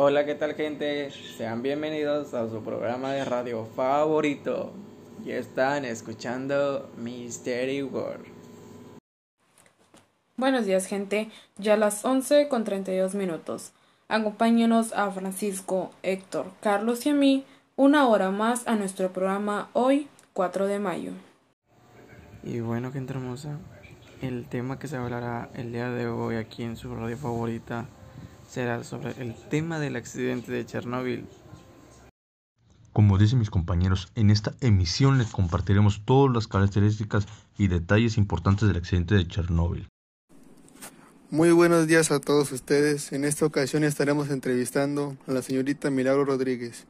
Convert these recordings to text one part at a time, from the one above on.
Hola, ¿qué tal gente? Sean bienvenidos a su programa de radio favorito. Y están escuchando Mystery World. Buenos días gente, ya a las 11 con 32 minutos. Acompáñenos a Francisco, Héctor, Carlos y a mí una hora más a nuestro programa hoy, 4 de mayo. Y bueno, gente hermosa, el tema que se hablará el día de hoy aquí en su radio favorita será sobre el tema del accidente de Chernóbil. Como dicen mis compañeros, en esta emisión les compartiremos todas las características y detalles importantes del accidente de Chernóbil. Muy buenos días a todos ustedes. En esta ocasión estaremos entrevistando a la señorita Milagro Rodríguez.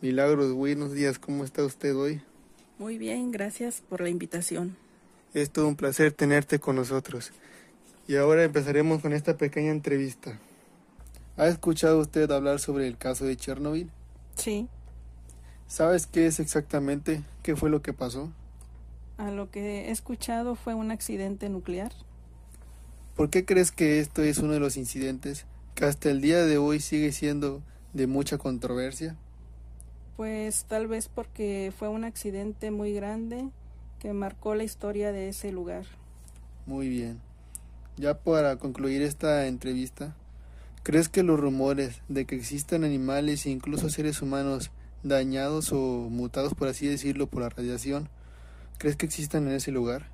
Milagros, buenos días. ¿Cómo está usted hoy? Muy bien, gracias por la invitación. Es todo un placer tenerte con nosotros. Y ahora empezaremos con esta pequeña entrevista. ¿Ha escuchado usted hablar sobre el caso de Chernobyl? Sí. ¿Sabes qué es exactamente? ¿Qué fue lo que pasó? A lo que he escuchado fue un accidente nuclear. ¿Por qué crees que esto es uno de los incidentes que hasta el día de hoy sigue siendo de mucha controversia? Pues tal vez porque fue un accidente muy grande que marcó la historia de ese lugar. Muy bien. Ya para concluir esta entrevista, ¿crees que los rumores de que existan animales e incluso seres humanos dañados o mutados, por así decirlo, por la radiación, crees que existan en ese lugar?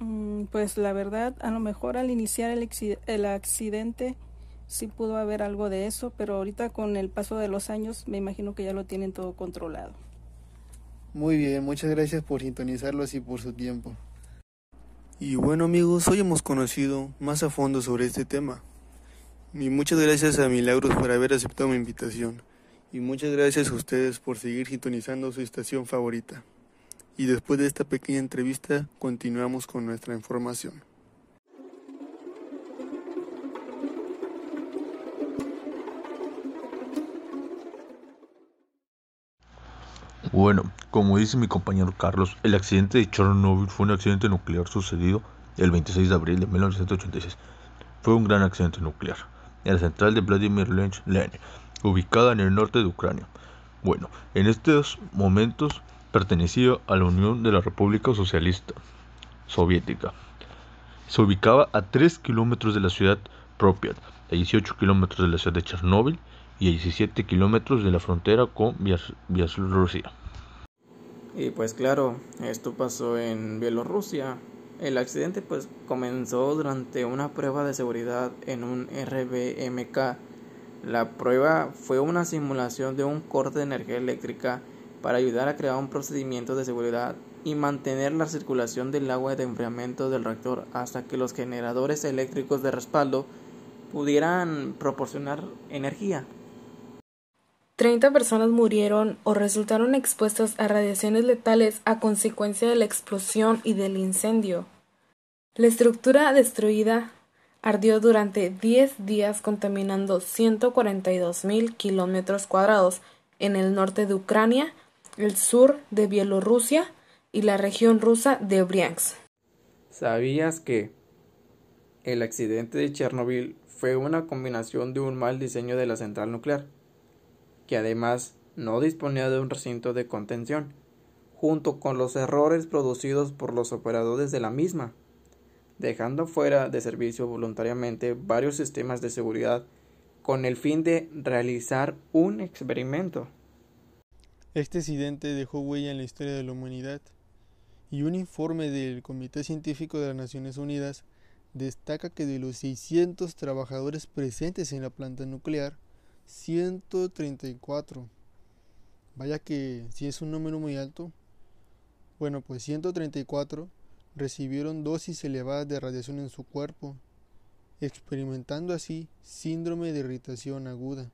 Mm, pues la verdad, a lo mejor al iniciar el, el accidente sí pudo haber algo de eso, pero ahorita con el paso de los años me imagino que ya lo tienen todo controlado. Muy bien, muchas gracias por sintonizarlos y por su tiempo. Y bueno amigos, hoy hemos conocido más a fondo sobre este tema. Y muchas gracias a Milagros por haber aceptado mi invitación. Y muchas gracias a ustedes por seguir sintonizando su estación favorita y después de esta pequeña entrevista continuamos con nuestra información. Bueno, como dice mi compañero Carlos, el accidente de Chernobyl fue un accidente nuclear sucedido el 26 de abril de 1986. Fue un gran accidente nuclear en la central de Vladimir Lenin, ubicada en el norte de Ucrania. Bueno, en estos momentos pertenecía a la Unión de la República Socialista Soviética. Se ubicaba a 3 kilómetros de la ciudad Pripyat, a 18 kilómetros de la ciudad de Chernóbil y a 17 kilómetros de la frontera con Bielorrusia. Y pues claro, esto pasó en Bielorrusia. El accidente pues comenzó durante una prueba de seguridad en un RBMK. La prueba fue una simulación de un corte de energía eléctrica para ayudar a crear un procedimiento de seguridad y mantener la circulación del agua de enfriamiento del reactor hasta que los generadores eléctricos de respaldo pudieran proporcionar energía. 30 personas murieron o resultaron expuestas a radiaciones letales a consecuencia de la explosión y del incendio. La estructura destruida ardió durante 10 días contaminando 142.000 kilómetros cuadrados en el norte de Ucrania el sur de Bielorrusia y la región rusa de Briansk. ¿Sabías que el accidente de Chernobyl fue una combinación de un mal diseño de la central nuclear, que además no disponía de un recinto de contención, junto con los errores producidos por los operadores de la misma, dejando fuera de servicio voluntariamente varios sistemas de seguridad con el fin de realizar un experimento. Este accidente dejó huella en la historia de la humanidad y un informe del Comité Científico de las Naciones Unidas destaca que de los 600 trabajadores presentes en la planta nuclear, 134, vaya que si es un número muy alto, bueno pues 134 recibieron dosis elevadas de radiación en su cuerpo, experimentando así síndrome de irritación aguda.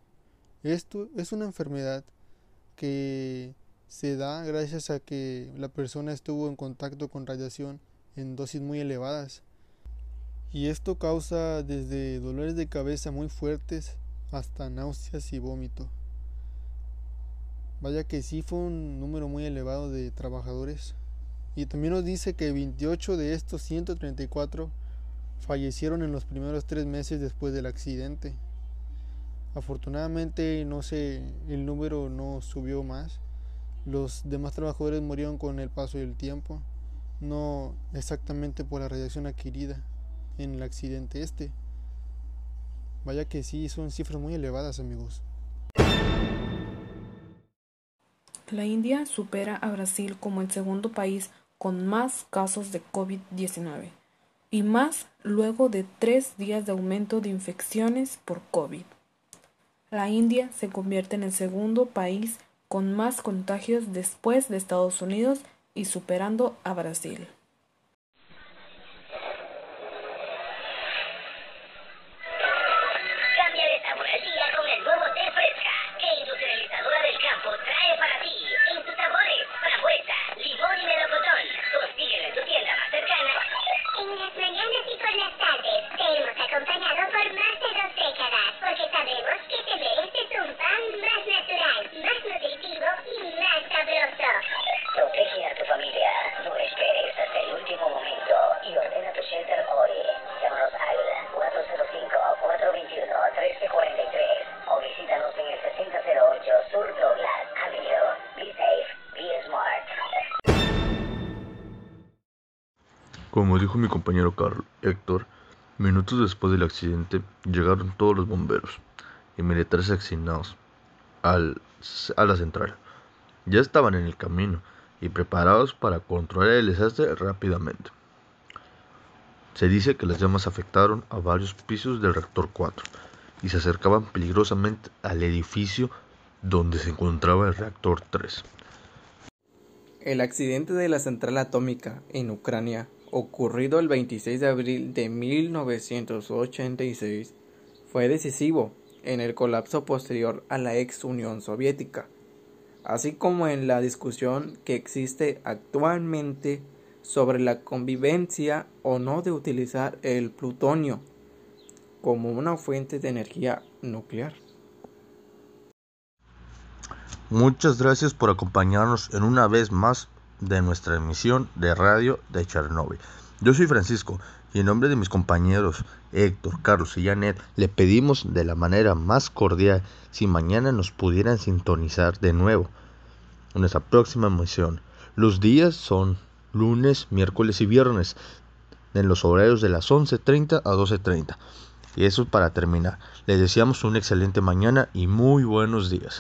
Esto es una enfermedad que se da gracias a que la persona estuvo en contacto con radiación en dosis muy elevadas. Y esto causa desde dolores de cabeza muy fuertes hasta náuseas y vómito. Vaya que sí fue un número muy elevado de trabajadores. Y también nos dice que 28 de estos 134 fallecieron en los primeros tres meses después del accidente. Afortunadamente no sé, el número no subió más. Los demás trabajadores murieron con el paso del tiempo, no exactamente por la radiación adquirida en el accidente este. Vaya que sí, son cifras muy elevadas, amigos. La India supera a Brasil como el segundo país con más casos de COVID-19 y más luego de tres días de aumento de infecciones por COVID. La India se convierte en el segundo país con más contagios después de Estados Unidos y superando a Brasil. Como dijo mi compañero Carl Héctor, minutos después del accidente llegaron todos los bomberos y militares asignados al, a la central. Ya estaban en el camino y preparados para controlar el desastre rápidamente. Se dice que las llamas afectaron a varios pisos del reactor 4 y se acercaban peligrosamente al edificio donde se encontraba el reactor 3. El accidente de la central atómica en Ucrania ocurrido el 26 de abril de 1986, fue decisivo en el colapso posterior a la ex Unión Soviética, así como en la discusión que existe actualmente sobre la convivencia o no de utilizar el plutonio como una fuente de energía nuclear. Muchas gracias por acompañarnos en una vez más de nuestra emisión de radio de Chernobyl. Yo soy Francisco y en nombre de mis compañeros Héctor, Carlos y Janet le pedimos de la manera más cordial si mañana nos pudieran sintonizar de nuevo en nuestra próxima emisión. Los días son lunes, miércoles y viernes en los horarios de las 11.30 a 12.30. Y eso para terminar. Les deseamos una excelente mañana y muy buenos días.